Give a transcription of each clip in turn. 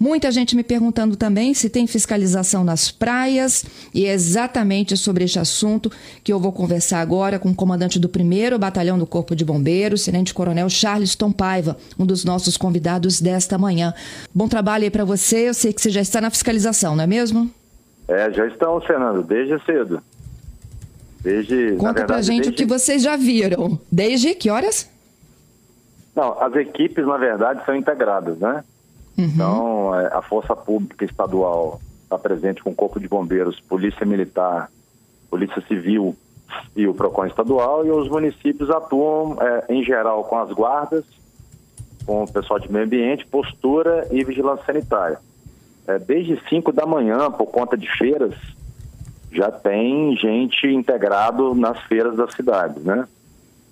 Muita gente me perguntando também se tem fiscalização nas praias, e é exatamente sobre este assunto que eu vou conversar agora com o comandante do 1 Batalhão do Corpo de Bombeiros, Tenente Coronel Charleston Paiva, um dos nossos convidados desta manhã. Bom trabalho aí para você, eu sei que você já está na fiscalização, não é mesmo? É, já estamos, Fernando, desde cedo. Desde, Conta verdade, pra gente desde... o que vocês já viram. Desde que horas? Não, as equipes, na verdade, são integradas, né? Uhum. Então, é, a Força Pública Estadual está presente com o Corpo de Bombeiros, Polícia Militar, Polícia Civil e o PROCON estadual, e os municípios atuam, é, em geral, com as guardas, com o pessoal de meio ambiente, postura e vigilância sanitária. É, desde 5 da manhã, por conta de feiras, já tem gente integrado nas feiras das cidades, né?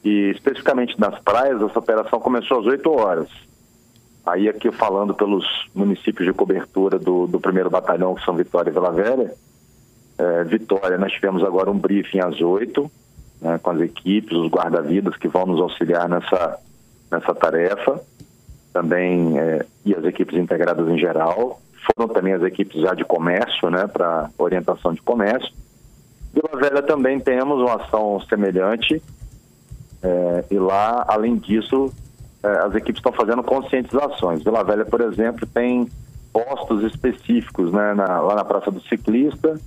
E especificamente nas praias, essa operação começou às 8 horas. Aí aqui falando pelos municípios de cobertura do, do primeiro batalhão, que são Vitória e Vila Velha, é, Vitória, nós tivemos agora um briefing às oito, né, com as equipes, os guarda-vidas que vão nos auxiliar nessa, nessa tarefa, também é, e as equipes integradas em geral. Foram também as equipes já de comércio, né, para orientação de comércio. Vila Velha também temos uma ação semelhante, é, e lá, além disso, as equipes estão fazendo conscientizações. Vila Velha, por exemplo, tem postos específicos né, na, lá na Praça do Ciclista,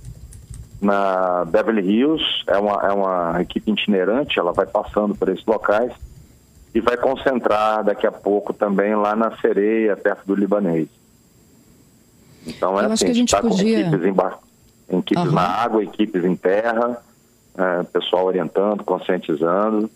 na Beverly Hills, é uma, é uma equipe itinerante, ela vai passando por esses locais e vai concentrar daqui a pouco também lá na Sereia, perto do Libanês. Então é Eu assim, a gente está podia... com equipes, em, equipes uhum. na água, equipes em terra, é, pessoal orientando, conscientizando.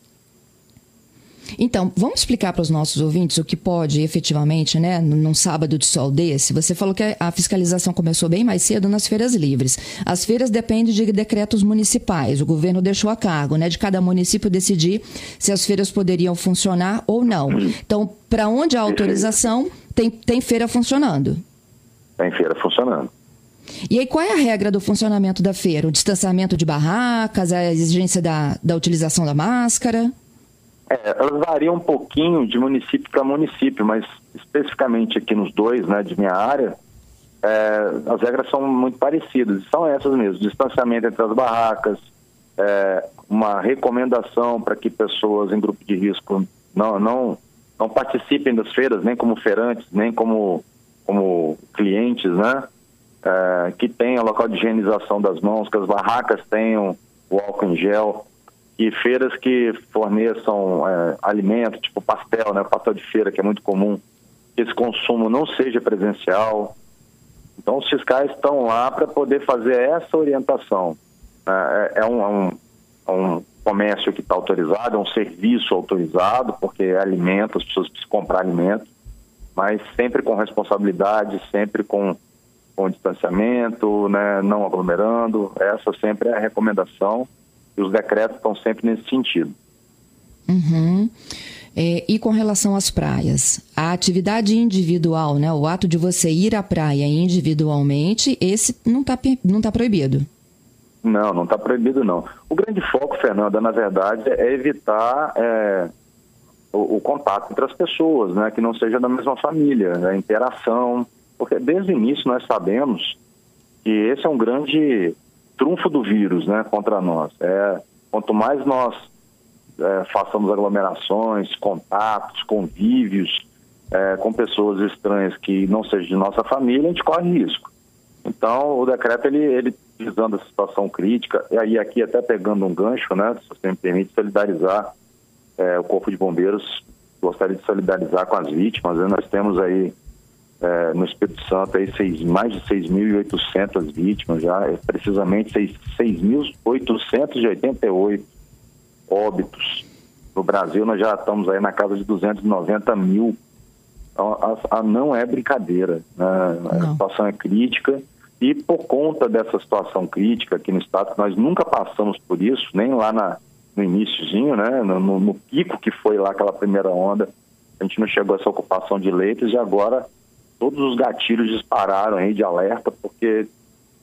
Então, vamos explicar para os nossos ouvintes o que pode efetivamente, né, num sábado de sol desse? Você falou que a fiscalização começou bem mais cedo nas feiras livres. As feiras dependem de decretos municipais. O governo deixou a cargo, né, de cada município decidir se as feiras poderiam funcionar ou não. Então, para onde a autorização, tem, tem feira funcionando. Tem feira funcionando. E aí, qual é a regra do funcionamento da feira? O distanciamento de barracas, a exigência da, da utilização da máscara? É, elas variam um pouquinho de município para município, mas especificamente aqui nos dois, né, de minha área, é, as regras são muito parecidas. São essas mesmo: distanciamento entre as barracas, é, uma recomendação para que pessoas em grupo de risco não, não, não participem das feiras, nem como feirantes, nem como, como clientes, né? É, que tenham local de higienização das mãos, que as barracas tenham o álcool em gel e feiras que forneçam é, alimento, tipo pastel, né, pastel de feira, que é muito comum, que esse consumo não seja presencial. Então, os fiscais estão lá para poder fazer essa orientação. É, é, um, é um, é um comércio que está autorizado, é um serviço autorizado, porque é alimento, as pessoas precisam comprar alimento, mas sempre com responsabilidade, sempre com, com distanciamento, né, não aglomerando. Essa sempre é a recomendação e os decretos estão sempre nesse sentido. Uhum. É, e com relação às praias, a atividade individual, né, o ato de você ir à praia individualmente, esse não está não tá proibido? Não, não está proibido não. O grande foco, Fernanda, na verdade, é evitar é, o, o, contato entre as pessoas, né, que não seja da mesma família, né, a interação, porque desde o início nós sabemos que esse é um grande trunfo do vírus né, contra nós. É, quanto mais nós é, façamos aglomerações, contatos, convívios é, com pessoas estranhas que não sejam de nossa família, a gente corre risco. Então, o decreto, ele, ele visando a situação crítica, e aí aqui até pegando um gancho, né, se você me permite, solidarizar é, o Corpo de Bombeiros, gostaria de solidarizar com as vítimas, né, nós temos aí é, no Espírito Santo aí seis, mais de 6.800 vítimas já, é, precisamente 6.888 óbitos. No Brasil nós já estamos aí na casa de 290 mil. Então, a, a não é brincadeira, né? a situação é crítica e por conta dessa situação crítica aqui no estado, nós nunca passamos por isso, nem lá na, no iníciozinho, né? No, no, no pico que foi lá aquela primeira onda, a gente não chegou a essa ocupação de leitos e agora todos os gatilhos dispararam aí de alerta, porque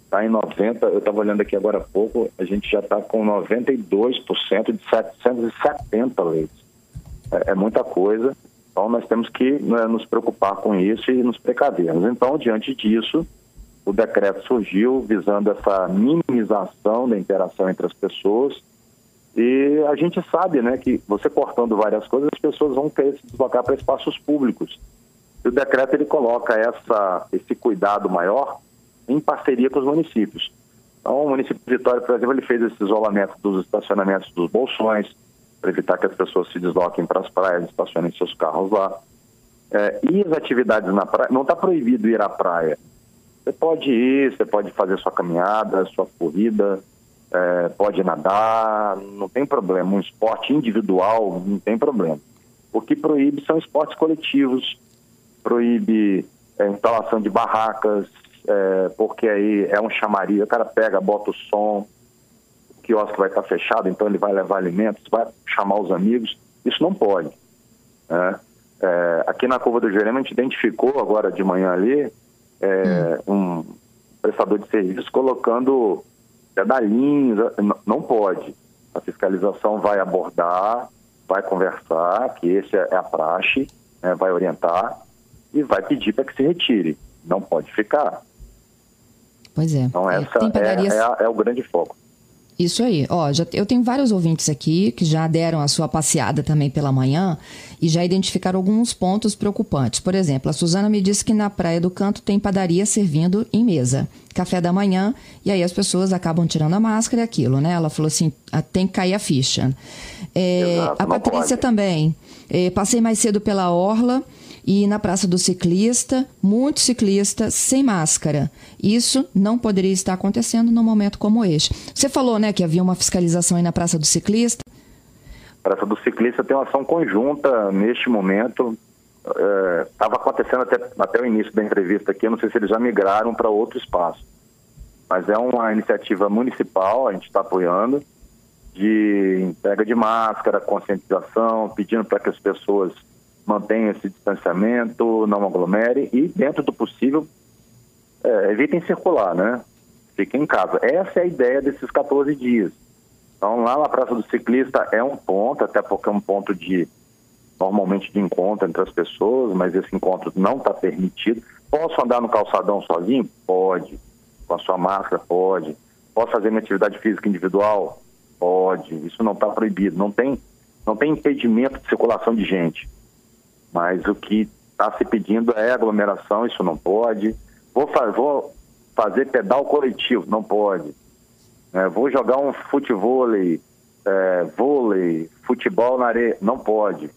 está em 90, eu estava olhando aqui agora há pouco, a gente já está com 92% de 770 leitos. É, é, muita coisa, então nós temos que né, nos preocupar com isso e nos precavermos. Então, diante disso, o decreto surgiu visando essa minimização da interação entre as pessoas e a gente sabe né, que você cortando várias coisas, as pessoas vão querer se deslocar para espaços públicos. E o decreto ele coloca essa, esse cuidado maior em parceria com os municípios. Então, o município de Vitória, por exemplo, ele fez esse isolamento dos estacionamentos dos bolsões, para evitar que as pessoas se desloquem para as praias, estacionem seus carros lá. É, e as atividades na praia, não está proibido ir à praia. Você pode ir, você pode fazer sua caminhada, sua corrida, é, pode nadar, não tem problema. Um esporte individual, não tem problema. O que proíbe são esportes coletivos, proíbe é, instalação de barracas, é, porque aí é um chamaria, o cara pega, bota o som, o quiosque vai estar fechado, então ele vai levar alimentos, vai chamar os amigos, isso não pode. Né? É, aqui na Curva do Jerema a gente identificou agora de manhã ali é, hum. um prestador de serviço colocando pedalinhos, não pode. A fiscalização vai abordar, vai conversar, que esse é a praxe, né, vai orientar e vai pedir para que se retire. Não pode ficar. Pois é. Então, essa é, é, é, o grande foco. Isso aí. Ó, já, eu tenho vários ouvintes aqui que já deram a sua passeada também pela manhã e já identificaram alguns pontos preocupantes. Por exemplo, a Suzana me disse que na Praia do Canto tem padaria servindo em mesa. Café da manhã, e aí as pessoas acabam tirando a máscara e aquilo, né? Ela falou assim: ah, tem que cair a ficha. É, Exato, a Patrícia pode. também. É, passei mais cedo pela Orla e na Praça do Ciclista, muito ciclista sem máscara. Isso não poderia estar acontecendo num momento como este. Você falou, né, que havia uma fiscalização aí na Praça do Ciclista. Praça do Ciclista tem uma ação conjunta neste momento. Estava é, acontecendo até, até o início da entrevista aqui, não sei se eles já migraram para outro espaço. Mas é uma iniciativa municipal, a gente está apoiando, de entrega de máscara, conscientização, pedindo para que as pessoas mantenha esse distanciamento, não aglomere e, dentro do possível, é, evitem circular, né? Fiquem em casa. Essa é a ideia desses 14 dias. Então, lá na Praça do Ciclista é um ponto, até porque é um ponto de, normalmente, de encontro entre as pessoas, mas esse encontro não está permitido. Posso andar no calçadão sozinho? Pode. Com a sua máscara? Pode. Posso fazer minha atividade física individual? Pode. Isso não está proibido. Não tem, não tem impedimento de circulação de gente. Mas o que está se pedindo é aglomeração, isso não pode. Vou, vou fazer pedal coletivo, não pode. É, vou jogar um futebol, é, vôlei, futebol na areia, não pode.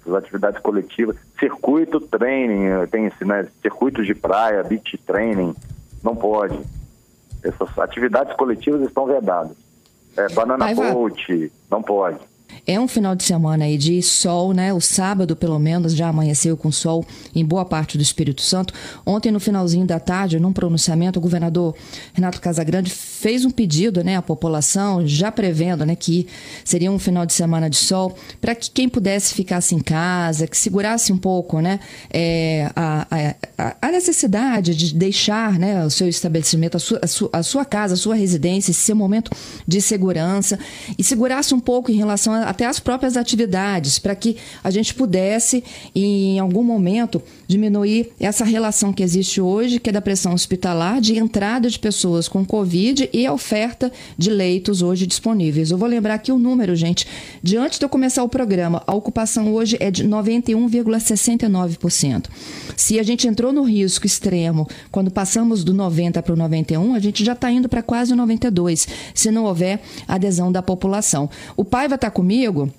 Essas atividades coletivas, circuito training, tem esse, né, circuitos de praia, beach training, não pode. Essas atividades coletivas estão vedadas. É, banana boat, não pode. É um final de semana aí de sol, né? O sábado, pelo menos, já amanheceu com sol em boa parte do Espírito Santo. Ontem, no finalzinho da tarde, num pronunciamento, o governador Renato Casagrande fez um pedido né, à população, já prevendo né, que seria um final de semana de sol, para que quem pudesse ficasse em casa, que segurasse um pouco né, é, a, a, a, necessidade de deixar né, o seu estabelecimento, a sua, a sua, a sua casa, a sua residência, esse seu momento de segurança, e segurasse um pouco em relação a até as próprias atividades, para que a gente pudesse, em algum momento, diminuir essa relação que existe hoje, que é da pressão hospitalar, de entrada de pessoas com Covid e a oferta de leitos hoje disponíveis. Eu vou lembrar aqui o número, gente. De antes de eu começar o programa, a ocupação hoje é de 91,69%. Se a gente entrou no risco extremo quando passamos do 90 para o 91, a gente já está indo para quase 92, se não houver adesão da população. O pai vai estar tá comigo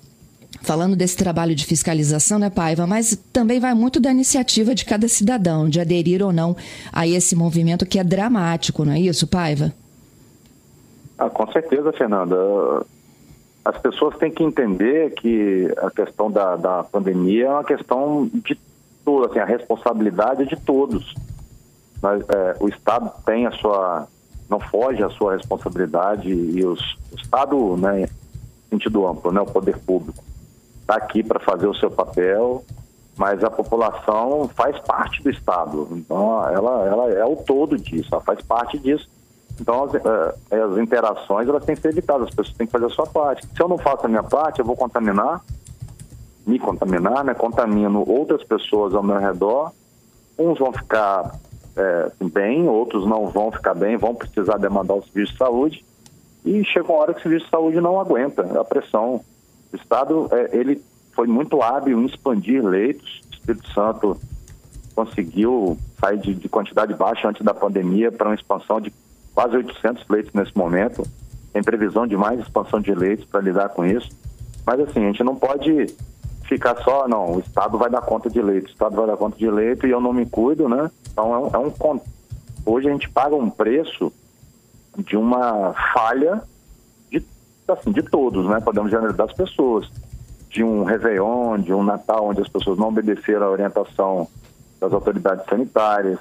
falando desse trabalho de fiscalização, né, Paiva? Mas também vai muito da iniciativa de cada cidadão, de aderir ou não a esse movimento que é dramático, não é isso, Paiva? Ah, com certeza, Fernanda. As pessoas têm que entender que a questão da, da pandemia é uma questão de tudo, assim, a responsabilidade é de todos. Mas, é, o Estado tem a sua, não foge a sua responsabilidade e os, o Estado, né, sentido amplo, né? O poder público está aqui para fazer o seu papel mas a população faz parte do Estado. Então, ela, ela é o todo disso, ela faz parte disso. Então, as, eh, as interações elas têm que ser evitadas, as pessoas têm que fazer a sua parte. Se eu não faço a minha parte, eu vou contaminar, me contaminar, né? contamino outras pessoas ao meu redor. Uns vão ficar é, bem, outros não vão ficar bem, vão precisar demandar o serviço de saúde. E chega uma hora que o serviço de saúde não aguenta a pressão. O Estado, é, ele foi muito hábil em expandir leitos. O Espírito Santo conseguiu sair de, de quantidade baixa antes da pandemia para uma expansão de quase 800 leitos nesse momento. Tem previsão de mais expansão de leitos para lidar com isso. Mas assim, a gente não pode ficar só, não, o Estado vai dar conta de leito, o Estado vai dar conta de leito e eu não me cuido, né? Então é um, é um hoje a gente paga um preço de uma falha assim, de todos, né? Podemos generalizar das pessoas. De um Réveillon, de um Natal onde as pessoas não obedeceram a orientação das autoridades sanitárias,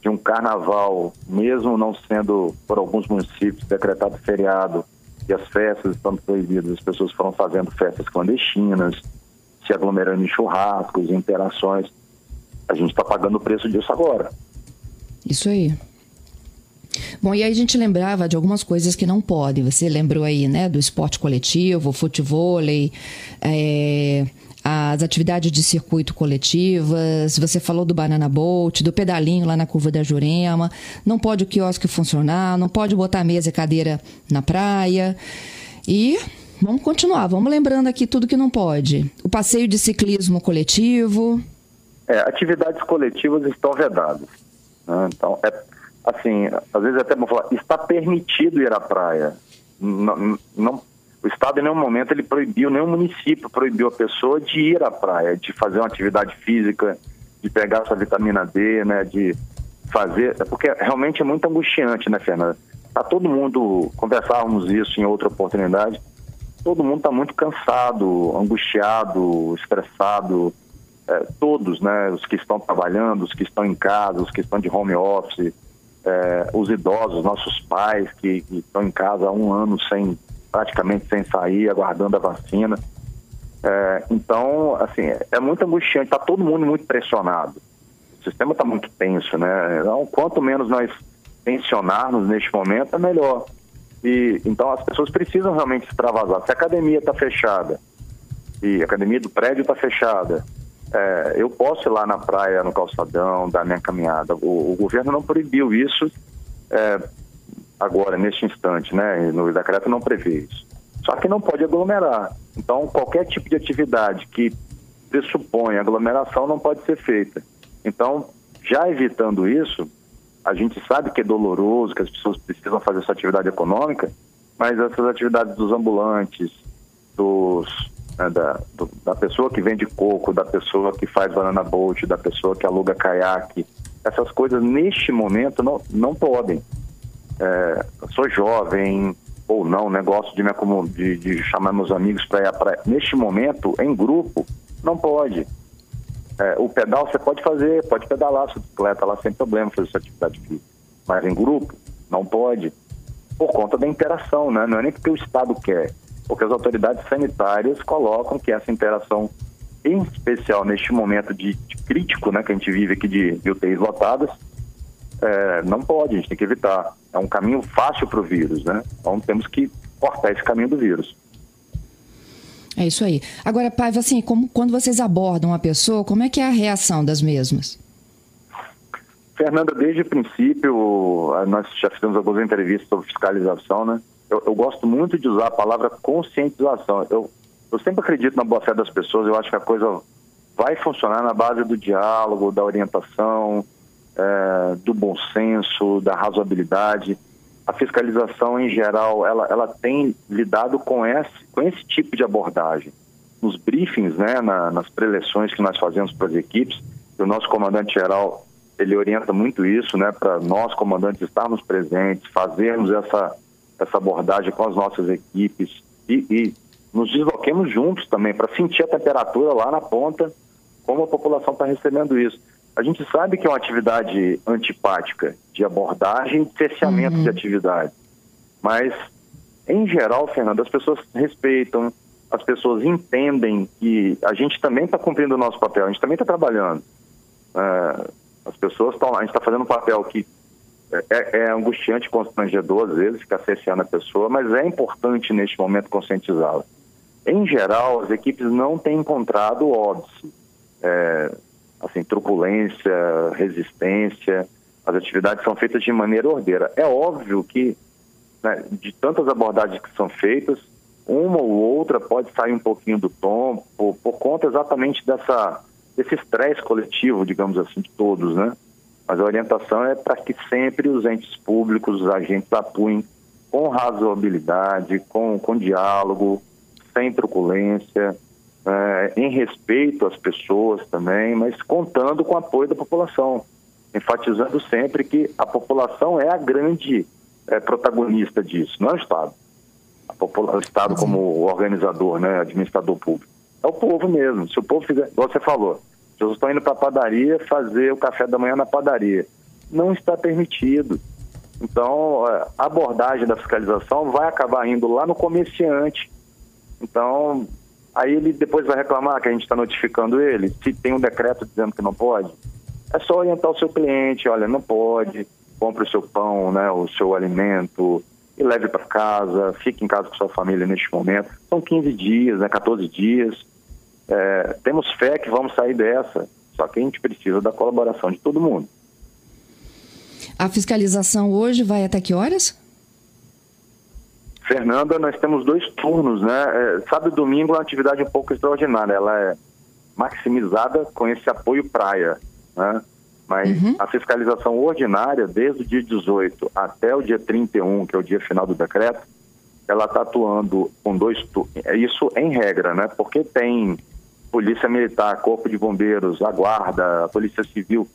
de um carnaval, mesmo não sendo por alguns municípios decretado feriado e as festas estando proibidas, as pessoas foram fazendo festas clandestinas, se aglomerando em churrascos, interações. A gente está pagando o preço disso agora. Isso aí. Bom, e aí a gente lembrava de algumas coisas que não podem. Você lembrou aí, né, do esporte coletivo, futevôlei, é, as atividades de circuito coletivas, você falou do Banana Boat, do pedalinho lá na curva da Jurema, não pode o quiosque funcionar, não pode botar mesa e cadeira na praia. E vamos continuar, vamos lembrando aqui tudo que não pode. O passeio de ciclismo coletivo. É, atividades coletivas estão vedadas. Né? Então, é, assim, às vezes até vou falar, está permitido ir à praia. Não, não o Estado, em nenhum momento, ele proibiu, nenhum município proibiu a pessoa de ir à praia, de fazer uma atividade física, de pegar sua vitamina D, né, de fazer. É porque realmente é muito angustiante, né, Fernanda? Tá todo mundo, conversávamos isso em outra oportunidade, todo mundo está muito cansado, angustiado, estressado, é, todos, né, os que estão trabalhando, os que estão em casa, os que estão de home office, é, os idosos, nossos pais que, que estão em casa há um ano sem praticamente sem sair, aguardando a vacina. É, então, assim, é muito angustiante, está todo mundo muito pressionado. O sistema está muito tenso, né? Então, quanto menos nós tensionarmos neste momento, é melhor. E, então, as pessoas precisam realmente extravasar. Se a academia está fechada e a academia do prédio está fechada, é, eu posso ir lá na praia, no calçadão, dar minha caminhada. O, o governo não proibiu isso é, agora, neste instante, né? No decreto não prevê isso. Só que não pode aglomerar. Então, qualquer tipo de atividade que pressupõe aglomeração não pode ser feita. Então, já evitando isso, a gente sabe que é doloroso, que as pessoas precisam fazer essa atividade econômica, mas essas atividades dos ambulantes, dos, né, da, do, da pessoa que vende coco, da pessoa que faz banana boat, da pessoa que aluga caiaque, essas coisas neste momento não, não podem é, sou jovem ou não, né, gosto de, me de, de chamar meus amigos para ir à praia. Neste momento, em grupo, não pode. É, o pedal você pode fazer, pode pedalar sua bicicleta lá sem problema, fazer sua atividade física. Mas em grupo, não pode. Por conta da interação, né? Não é nem porque o Estado quer, porque as autoridades sanitárias colocam que essa interação, em especial neste momento de, de crítico, né, que a gente vive aqui de, de UTIs lotadas, é, não pode, a gente tem que evitar. É um caminho fácil para o vírus, né? Então temos que cortar esse caminho do vírus. É isso aí. Agora, Paiva, assim, como, quando vocês abordam a pessoa, como é que é a reação das mesmas? Fernanda, desde o princípio, nós já fizemos algumas entrevistas sobre fiscalização, né? Eu, eu gosto muito de usar a palavra conscientização. Eu, eu sempre acredito na boa-fé das pessoas, eu acho que a coisa vai funcionar na base do diálogo, da orientação, é, do bom senso, da razoabilidade. A fiscalização, em geral, ela, ela tem lidado com esse, com esse tipo de abordagem. Nos briefings, né, na, nas preleções que nós fazemos para as equipes, o nosso comandante-geral ele orienta muito isso, né, para nós comandantes estarmos presentes, fazermos essa, essa abordagem com as nossas equipes e, e nos desloquemos juntos também para sentir a temperatura lá na ponta, como a população está recebendo isso. A gente sabe que é uma atividade antipática de abordagem e cerceamento uhum. de atividade. Mas, em geral, Fernando, as pessoas respeitam, as pessoas entendem que a gente também está cumprindo o nosso papel, a gente também está trabalhando. É, as pessoas estão lá, a gente está fazendo um papel que é, é angustiante, constrangedor, às vezes, ficar cerceando a pessoa, mas é importante neste momento conscientizá-la. Em geral, as equipes não têm encontrado óbice, é, assim, truculência, resistência, as atividades são feitas de maneira ordeira. É óbvio que, né, de tantas abordagens que são feitas, uma ou outra pode sair um pouquinho do tom por, por conta exatamente dessa, desse estresse coletivo, digamos assim, de todos, né? Mas a orientação é para que sempre os entes públicos, os agentes atuem com razoabilidade, com, com diálogo, sem truculência, é, em respeito às pessoas também, mas contando com o apoio da população, enfatizando sempre que a população é a grande é, protagonista disso, não é o Estado. o Estado como organizador, né, administrador público. É o povo mesmo. Se o povo fizer, você falou, eu estou indo para a padaria fazer o café da manhã na padaria. Não está permitido. Então, a abordagem da fiscalização vai acabar indo lá no comerciante. Então, aí ele depois vai reclamar que a gente está notificando ele, se tem um decreto dizendo que não pode. É só orientar o seu cliente, olha, não pode, compre o seu pão, né, o seu alimento e leve para casa, fique em casa com sua família neste momento. São 15 dias, né, 14 dias é, temos fé que vamos sair dessa, só que a gente precisa da colaboração de todo mundo. A fiscalização hoje vai até que horas? Fernanda, nós temos dois turnos, né? É, sábado e domingo é uma atividade um pouco extraordinária. Ela é maximizada com esse apoio praia, né? Mas uhum. a fiscalização ordinária, desde o dia 18 até o dia 31, que é o dia final do decreto, ela está atuando com dois turnos. É isso em regra, né? Porque tem Polícia Militar, Corpo de Bombeiros, a Guarda, a Polícia Civil,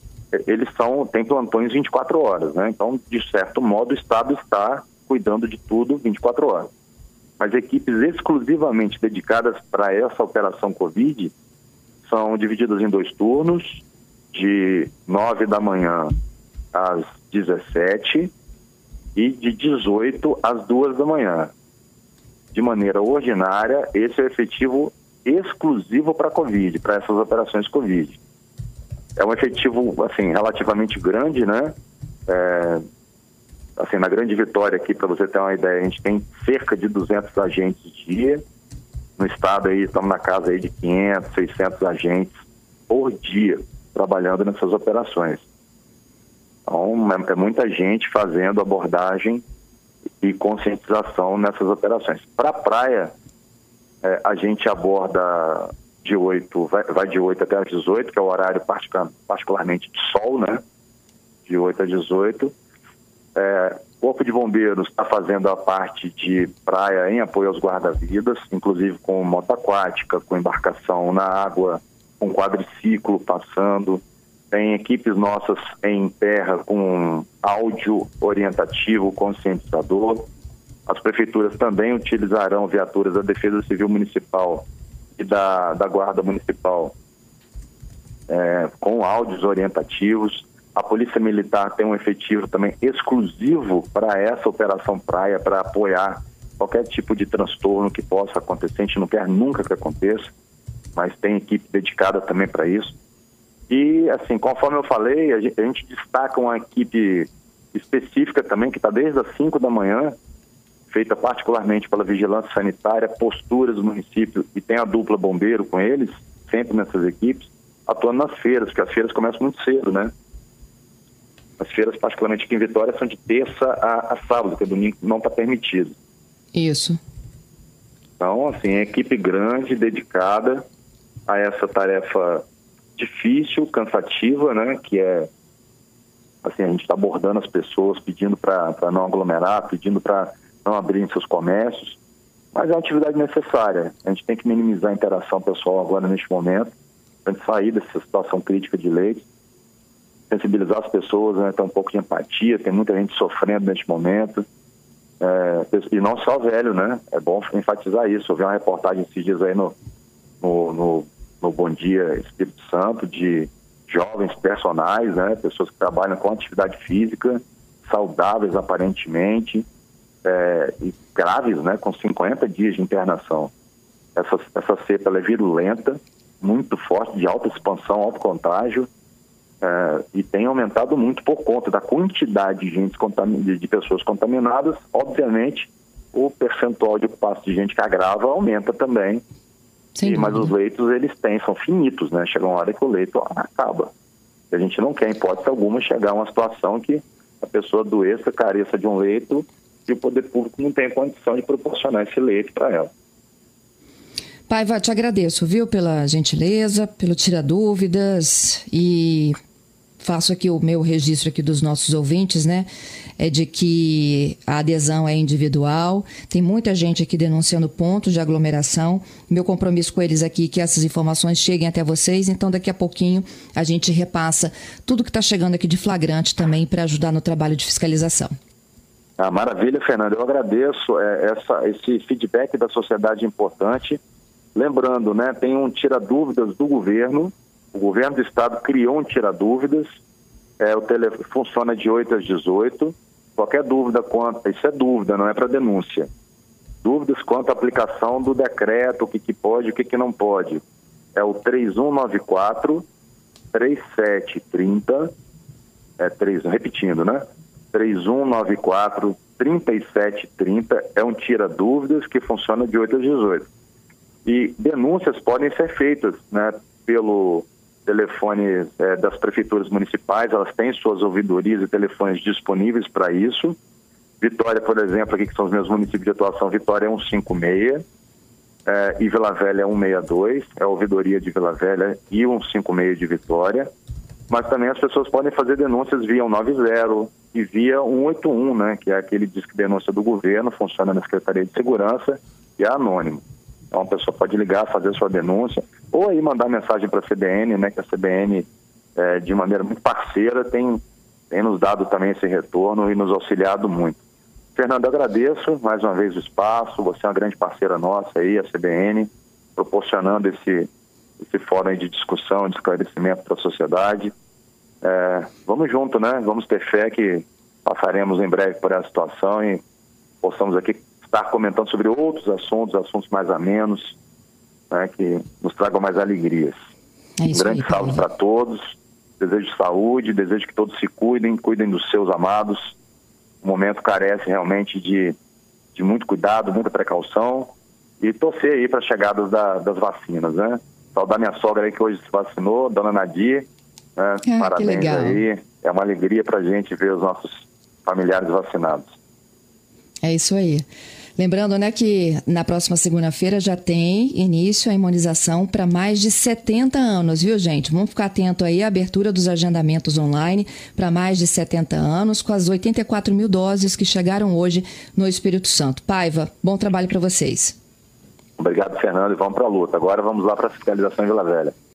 eles são, têm plantões 24 horas, né? Então, de certo modo, o Estado está cuidando de tudo 24 horas. Mas equipes exclusivamente dedicadas para essa operação Covid são divididas em dois turnos, de 9 da manhã às 17 e de 18 às 2 da manhã. De maneira ordinária, esse é o efetivo exclusivo para Covid, para essas operações Covid. É um efetivo, assim, relativamente grande, né? É, assim, na Grande Vitória aqui, para você ter uma ideia, a gente tem cerca de 200 agentes dia. No estado aí, estamos na casa aí de 500, 600 agentes por dia trabalhando nessas operações. Então, é, é muita gente fazendo abordagem e conscientização nessas operações. Para a praia, é, a gente aborda de 8, vai, vai, de 8 até as 18, que é o horário particularmente de sol, né? De 8 a 18. É, Corpo de Bombeiros está fazendo a parte de praia em apoio aos guarda-vidas, inclusive com moto aquática, com embarcação na água, com quadriciclo passando. Tem equipes nossas em terra com áudio orientativo, conscientizador. As prefeituras também utilizarão viaturas da Defesa Civil Municipal e da, da Guarda Municipal é, com áudios orientativos. A Polícia Militar tem um efetivo também exclusivo para essa operação praia, para apoiar qualquer tipo de transtorno que possa acontecer. A gente não quer nunca que aconteça, mas tem equipe dedicada também para isso. E, assim, conforme eu falei, a gente, a gente destaca uma equipe específica também, que está desde as 5 da manhã, feita particularmente pela vigilância sanitária, posturas do município e tem a dupla bombeiro com eles, sempre nessas equipes, atuando nas feiras, porque as feiras começam muito cedo, né? As feiras, particularmente aqui em Vitória, são de terça a, a sábado, que domingo não está permitido. Isso. Então, assim, é equipe grande, dedicada a essa tarefa difícil, cansativa, né? Que é, assim, a gente está abordando as pessoas, pedindo para não aglomerar, pedindo para não abrirem seus comércios, mas é uma atividade necessária. A gente tem que minimizar a interação pessoal agora neste momento, para sair dessa situação crítica de leite, sensibilizar as pessoas, né, ter um pouco de empatia, tem muita gente sofrendo neste momento, é, e não só velho, né? É bom enfatizar isso. Eu vi uma reportagem esses dias aí no, no, no, no Bom Dia Espírito Santo de jovens personagens, né? Pessoas que trabalham com atividade física, saudáveis aparentemente, é, graves, né, com 50 dias de internação. essa, essa cepa é virulenta, muito forte, de alta expansão, alto contágio, é, e tem aumentado muito por conta da quantidade de, gente de, pessoas contaminadas. Obviamente, o percentual de ocupação de gente que agrava aumenta também. E, mas os leitos, eles têm, são finitos, né? Chega uma hora que o leito acaba. A gente não quer, em hipótese alguma, chegar a uma situação que a pessoa doeça, careça de um leito e o poder público não tem condição de proporcionar esse leito para ela. Paiva, te agradeço, viu, pela gentileza, pelo tirar dúvidas e faço aqui o meu registro aqui dos nossos ouvintes, né? É de que a adesão é individual. Tem muita gente aqui denunciando pontos de aglomeração. Meu compromisso com eles aqui é que essas informações cheguem até vocês. Então, daqui a pouquinho a gente repassa tudo que está chegando aqui de flagrante também para ajudar no trabalho de fiscalização. Ah, maravilha, Fernando. Eu agradeço é, essa, esse feedback da sociedade importante. Lembrando, né, tem um tira dúvidas do governo o governo do estado criou um tira-dúvidas, é, o telefone funciona de 8 às 18. Qualquer dúvida quanto, isso é dúvida, não é para denúncia. Dúvidas quanto à aplicação do decreto, o que, que pode e o que, que não pode. É o 3194 3730, é 3, repetindo, né? 3194 3730 é um tira-dúvidas que funciona de 8 às 18. E denúncias podem ser feitas né, pelo telefones é, das prefeituras municipais, elas têm suas ouvidorias e telefones disponíveis para isso. Vitória, por exemplo, aqui que são os meus municípios de atuação, Vitória é 156 é, e Vila Velha é 162, é a ouvidoria de Vila Velha e 156 de Vitória. Mas também as pessoas podem fazer denúncias via 190 e via 181, né, que é aquele disque denúncia do governo, funciona na Secretaria de Segurança e é anônimo. Então a pessoa pode ligar, fazer sua denúncia, ou aí mandar mensagem para a CBN, né, que a CBN, é, de maneira muito parceira, tem, tem nos dado também esse retorno e nos auxiliado muito. Fernando, agradeço mais uma vez o espaço, você é uma grande parceira nossa aí, a CBN, proporcionando esse, esse fórum de discussão, de esclarecimento para a sociedade. É, vamos junto, né? Vamos ter fé que passaremos em breve por essa situação e possamos aqui estar comentando sobre outros assuntos, assuntos mais amenos, né, que nos tragam mais alegrias. É um grande salve para todos, desejo saúde, desejo que todos se cuidem, cuidem dos seus amados. O momento carece realmente de, de muito cuidado, muita precaução e torcer aí para a chegada da, das vacinas, né? Saudar minha sogra aí que hoje se vacinou, dona Nadir, né? Ah, Parabéns aí. É uma alegria para a gente ver os nossos familiares vacinados. É isso aí. Lembrando, né, que na próxima segunda-feira já tem início a imunização para mais de 70 anos, viu, gente? Vamos ficar atento aí à abertura dos agendamentos online para mais de 70 anos, com as 84 mil doses que chegaram hoje no Espírito Santo. Paiva, bom trabalho para vocês. Obrigado, Fernando, e vamos para a luta. Agora vamos lá para a fiscalização em Vila Velha.